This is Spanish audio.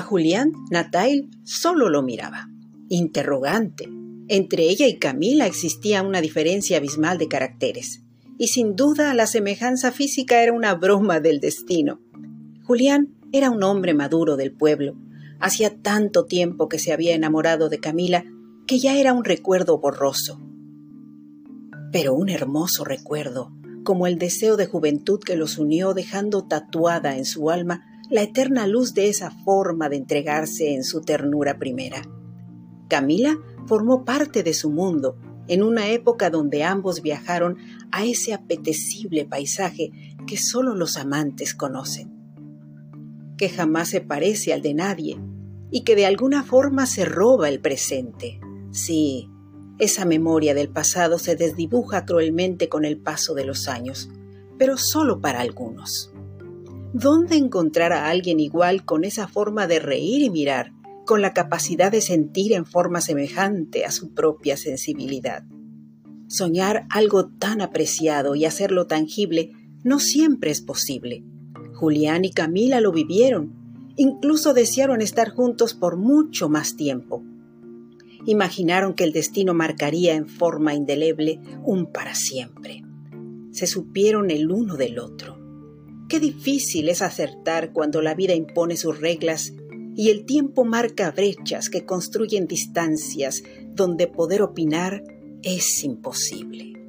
A Julián, Natail solo lo miraba, interrogante. Entre ella y Camila existía una diferencia abismal de caracteres, y sin duda la semejanza física era una broma del destino. Julián era un hombre maduro del pueblo. Hacía tanto tiempo que se había enamorado de Camila que ya era un recuerdo borroso. Pero un hermoso recuerdo, como el deseo de juventud que los unió dejando tatuada en su alma la eterna luz de esa forma de entregarse en su ternura primera. Camila formó parte de su mundo en una época donde ambos viajaron a ese apetecible paisaje que solo los amantes conocen, que jamás se parece al de nadie y que de alguna forma se roba el presente. Sí, esa memoria del pasado se desdibuja cruelmente con el paso de los años, pero solo para algunos. ¿Dónde encontrar a alguien igual con esa forma de reír y mirar, con la capacidad de sentir en forma semejante a su propia sensibilidad? Soñar algo tan apreciado y hacerlo tangible no siempre es posible. Julián y Camila lo vivieron, incluso desearon estar juntos por mucho más tiempo. Imaginaron que el destino marcaría en forma indeleble un para siempre. Se supieron el uno del otro Qué difícil es acertar cuando la vida impone sus reglas y el tiempo marca brechas que construyen distancias donde poder opinar es imposible.